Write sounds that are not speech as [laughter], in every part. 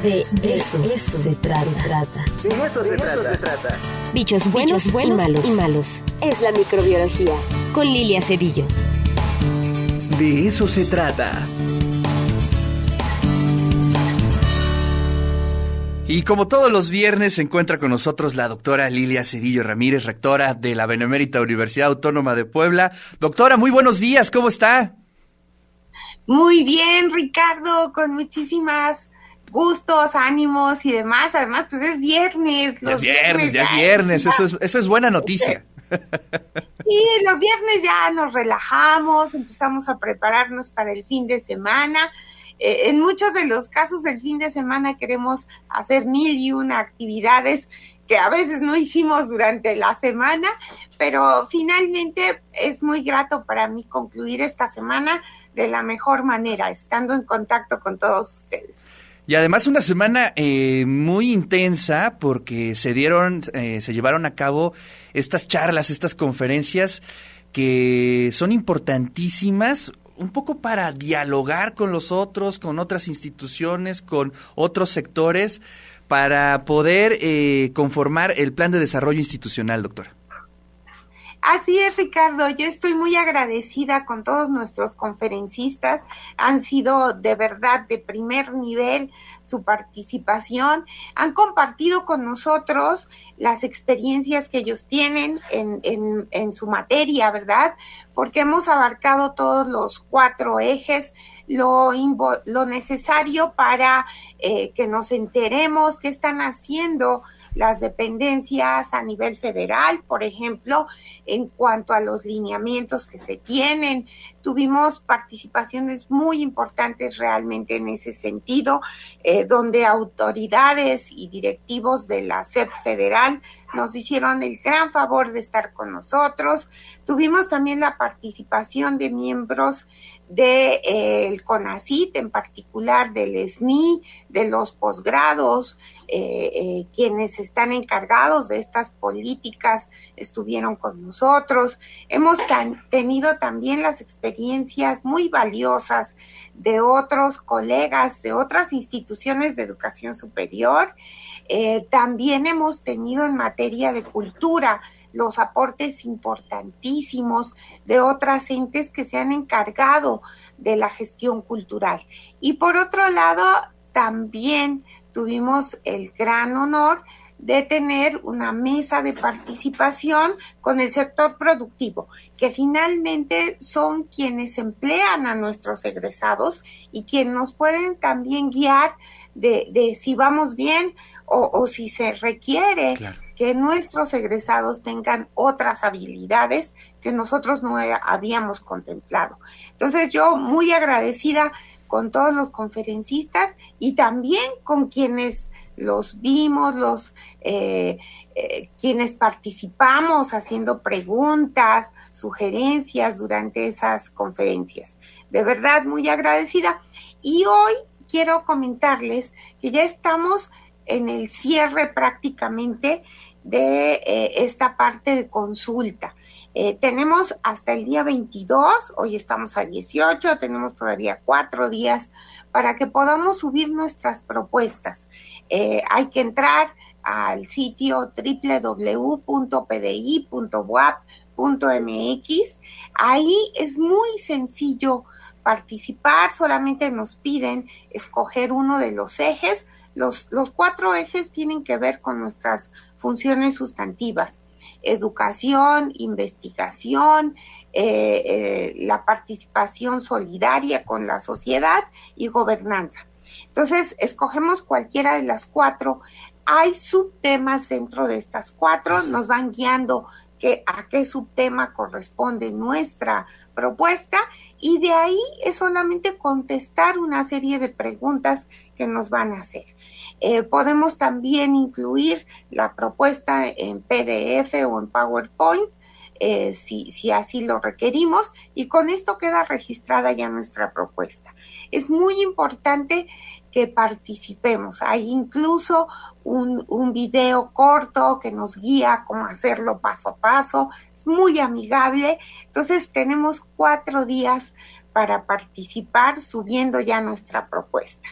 De eso, se trata. De eso, se, trata. Bichos buenos, buenos y, malos. y malos. Es la microbiología. Con Lilia Cedillo. De eso se trata. Y como todos los viernes se encuentra con nosotros la doctora Lilia Cedillo Ramírez, rectora de la Benemérita Universidad Autónoma de Puebla. Doctora, muy buenos días, ¿cómo está? Muy bien, Ricardo, con muchísimas gustos, ánimos y demás. Además, pues es viernes. es viernes, ya es viernes. Eso es, eso es buena noticia. [laughs] Y los viernes ya nos relajamos, empezamos a prepararnos para el fin de semana. Eh, en muchos de los casos del fin de semana queremos hacer mil y una actividades que a veces no hicimos durante la semana, pero finalmente es muy grato para mí concluir esta semana de la mejor manera, estando en contacto con todos ustedes. Y además una semana eh, muy intensa porque se dieron, eh, se llevaron a cabo estas charlas, estas conferencias que son importantísimas un poco para dialogar con los otros, con otras instituciones, con otros sectores, para poder eh, conformar el plan de desarrollo institucional, doctora. Así es, Ricardo. Yo estoy muy agradecida con todos nuestros conferencistas. Han sido de verdad de primer nivel su participación. Han compartido con nosotros las experiencias que ellos tienen en, en, su materia, ¿verdad? Porque hemos abarcado todos los cuatro ejes, lo, lo necesario para eh, que nos enteremos qué están haciendo las dependencias a nivel federal, por ejemplo, en cuanto a los lineamientos que se tienen. Tuvimos participaciones muy importantes realmente en ese sentido, eh, donde autoridades y directivos de la SEP federal nos hicieron el gran favor de estar con nosotros. Tuvimos también la participación de miembros del de, eh, CONACIT, en particular del SNI, de los posgrados, eh, eh, quienes están encargados de estas políticas estuvieron con nosotros. Hemos tenido también las experiencias muy valiosas de otros colegas de otras instituciones de educación superior. También hemos tenido en materia de cultura los aportes importantísimos de otras entes que se han encargado de la gestión cultural. Y por otro lado, también tuvimos el gran honor de tener una mesa de participación con el sector productivo, que finalmente son quienes emplean a nuestros egresados y quienes nos pueden también guiar de, de si vamos bien o, o si se requiere que nuestros egresados tengan otras habilidades que nosotros no habíamos contemplado. Entonces yo muy agradecida con todos los conferencistas y también con quienes los vimos, los eh, eh, quienes participamos haciendo preguntas, sugerencias durante esas conferencias. De verdad, muy agradecida. Y hoy quiero comentarles que ya estamos en el cierre prácticamente de eh, esta parte de consulta. Eh, tenemos hasta el día 22, hoy estamos a 18, tenemos todavía cuatro días para que podamos subir nuestras propuestas. Eh, hay que entrar al sitio www.pdi.wap.mx. Ahí es muy sencillo participar, solamente nos piden escoger uno de los ejes. Los, los cuatro ejes tienen que ver con nuestras funciones sustantivas educación, investigación, eh, eh, la participación solidaria con la sociedad y gobernanza. Entonces, escogemos cualquiera de las cuatro. Hay subtemas dentro de estas cuatro, nos van guiando a qué subtema corresponde nuestra propuesta y de ahí es solamente contestar una serie de preguntas que nos van a hacer. Eh, podemos también incluir la propuesta en PDF o en PowerPoint. Eh, si así lo requerimos y con esto queda registrada ya nuestra propuesta. Es muy importante que participemos. Hay incluso un, un, video corto que nos guía cómo hacerlo paso a paso. Es muy amigable. Entonces tenemos cuatro días para participar subiendo ya nuestra propuesta.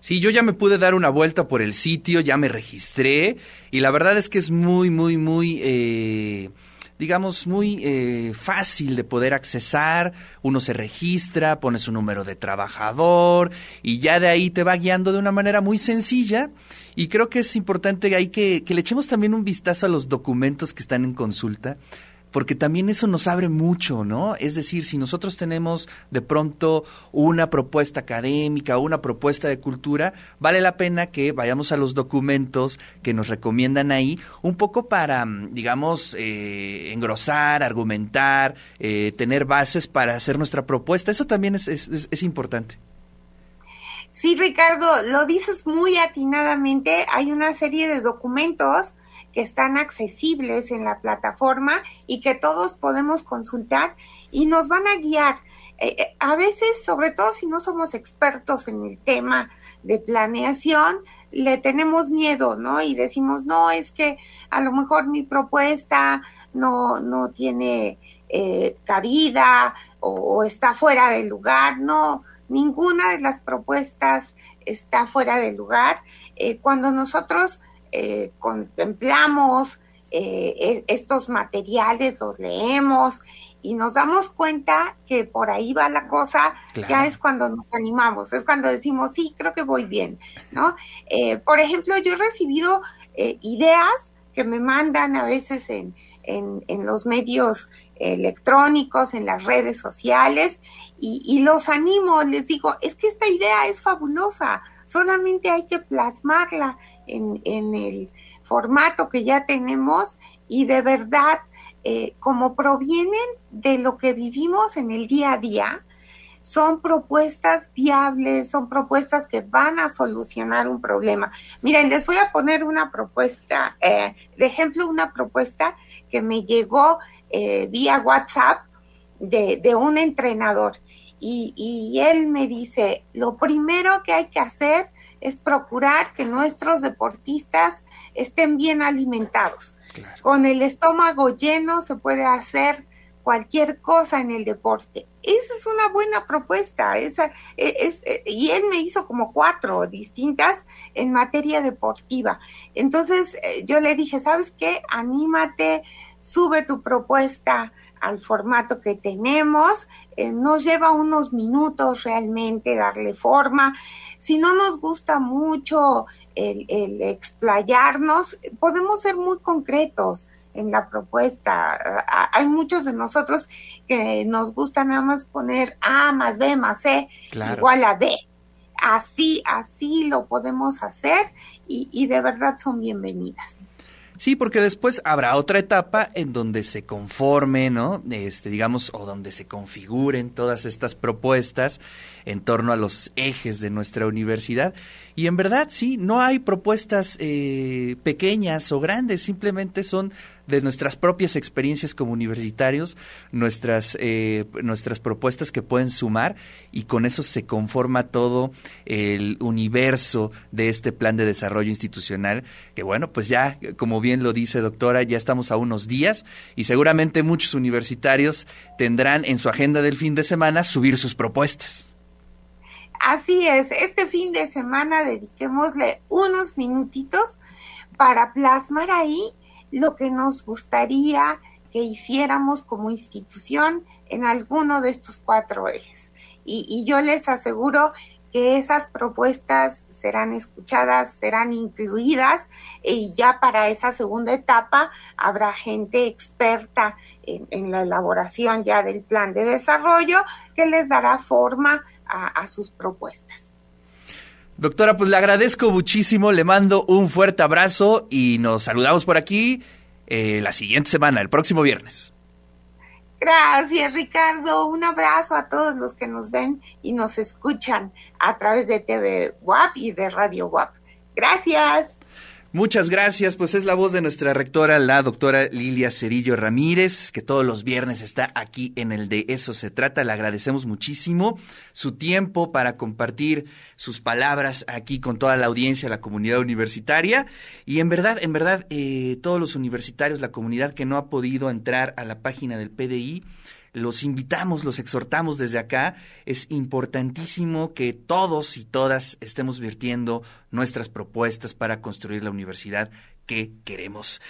Sí, yo ya me pude dar una vuelta por el sitio, ya me registré y la verdad es que es muy, muy, muy... Eh, digamos, muy eh, fácil de poder accesar. Uno se registra, pone su número de trabajador y ya de ahí te va guiando de una manera muy sencilla. Y creo que es importante ahí que, que le echemos también un vistazo a los documentos que están en consulta porque también eso nos abre mucho, ¿no? Es decir, si nosotros tenemos de pronto una propuesta académica una propuesta de cultura, vale la pena que vayamos a los documentos que nos recomiendan ahí, un poco para, mm, digamos, eh, engrosar, argumentar, eh, tener bases para hacer nuestra propuesta. Eso también es, es, es importante. Sí, Ricardo, lo dices muy atinadamente. Hay una serie de documentos que están accesibles en la plataforma y que todos podemos consultar y nos van a guiar. Eh, eh, a veces, sobre todo si no somos expertos en el tema de planeación, le tenemos miedo, ¿no? Y decimos, no, es que a lo mejor mi propuesta no, no tiene eh, cabida o, está fuera del lugar. No, ninguna de las propuestas está fuera del lugar. cuando nosotros eh, contemplamos eh, e, estos materiales, los leemos y nos damos cuenta que por ahí va la cosa, ya es cuando nos animamos, es cuando decimos, sí, creo que voy bien, ¿no? Eh, por ejemplo, yo he recibido ideas que me mandan a veces en, en, en los medios electrónicos, en las redes sociales, y, y, los animo, les digo, es que esta idea es fabulosa, solamente hay que plasmarla en, el formato que ya tenemos y de verdad, eh, como provienen de lo que vivimos en el día a día, son propuestas viables, son propuestas que van a solucionar un problema. Miren, les voy a poner una propuesta, eh, de ejemplo, una propuesta que me llegó eh, vía WhatsApp de, de un entrenador. Y, y, él me dice, lo primero que hay que hacer es procurar que nuestros deportistas estén bien alimentados. Con el estómago lleno se puede hacer cualquier cosa en el deporte. Esa es una buena propuesta. Esa, e, es, e, y él me hizo como cuatro distintas en materia deportiva. Entonces eh, yo le dije, ¿sabes qué? Anímate, sube tu propuesta al formato que tenemos. Eh, nos lleva unos minutos realmente darle forma. Si no nos gusta mucho el, explayarnos, podemos ser muy concretos en la propuesta. Hay muchos de nosotros que nos gusta nada más poner A más B más C igual a D. Así, así lo podemos hacer y, y de verdad son bienvenidas. Sí, porque después habrá otra etapa en donde se conforme, ¿no? Este, digamos, o donde se configuren todas estas propuestas en torno a los ejes de nuestra universidad. Y en verdad, sí, no hay propuestas eh, pequeñas o grandes, simplemente son de nuestras propias experiencias como universitarios, nuestras, eh, nuestras propuestas que pueden sumar y con eso se conforma todo el universo de este plan de desarrollo institucional, que bueno, pues ya, como bien lo dice doctora, ya estamos a unos días y seguramente muchos universitarios tendrán en su agenda del fin de semana subir sus propuestas. Así es, este fin de semana dediquémosle unos minutitos para plasmar ahí lo que nos gustaría que hiciéramos como institución en alguno de estos cuatro ejes. Y, yo les aseguro que esas propuestas serán escuchadas, serán incluidas y ya para esa segunda etapa habrá gente experta en, la elaboración ya del plan de desarrollo que les dará forma a, sus propuestas. Doctora, pues le agradezco muchísimo, le mando un fuerte abrazo y nos saludamos por aquí eh, la siguiente semana, el próximo viernes. Gracias, Ricardo. Un abrazo a todos los que nos ven y nos escuchan a través de TV WAP y de Radio WAP. Gracias. Muchas gracias, pues es la voz de nuestra rectora, la doctora Lilia Cerillo Ramírez, que todos los viernes está aquí en el de Eso se trata. Le agradecemos muchísimo su tiempo para compartir sus palabras aquí con toda la audiencia, la comunidad universitaria. Y en verdad, en verdad, eh, todos los universitarios, la comunidad que no ha podido entrar a la página del PDI, los invitamos, los exhortamos desde acá. Es importantísimo que todos y todas estemos virtiendo nuestras propuestas para construir la universidad que queremos.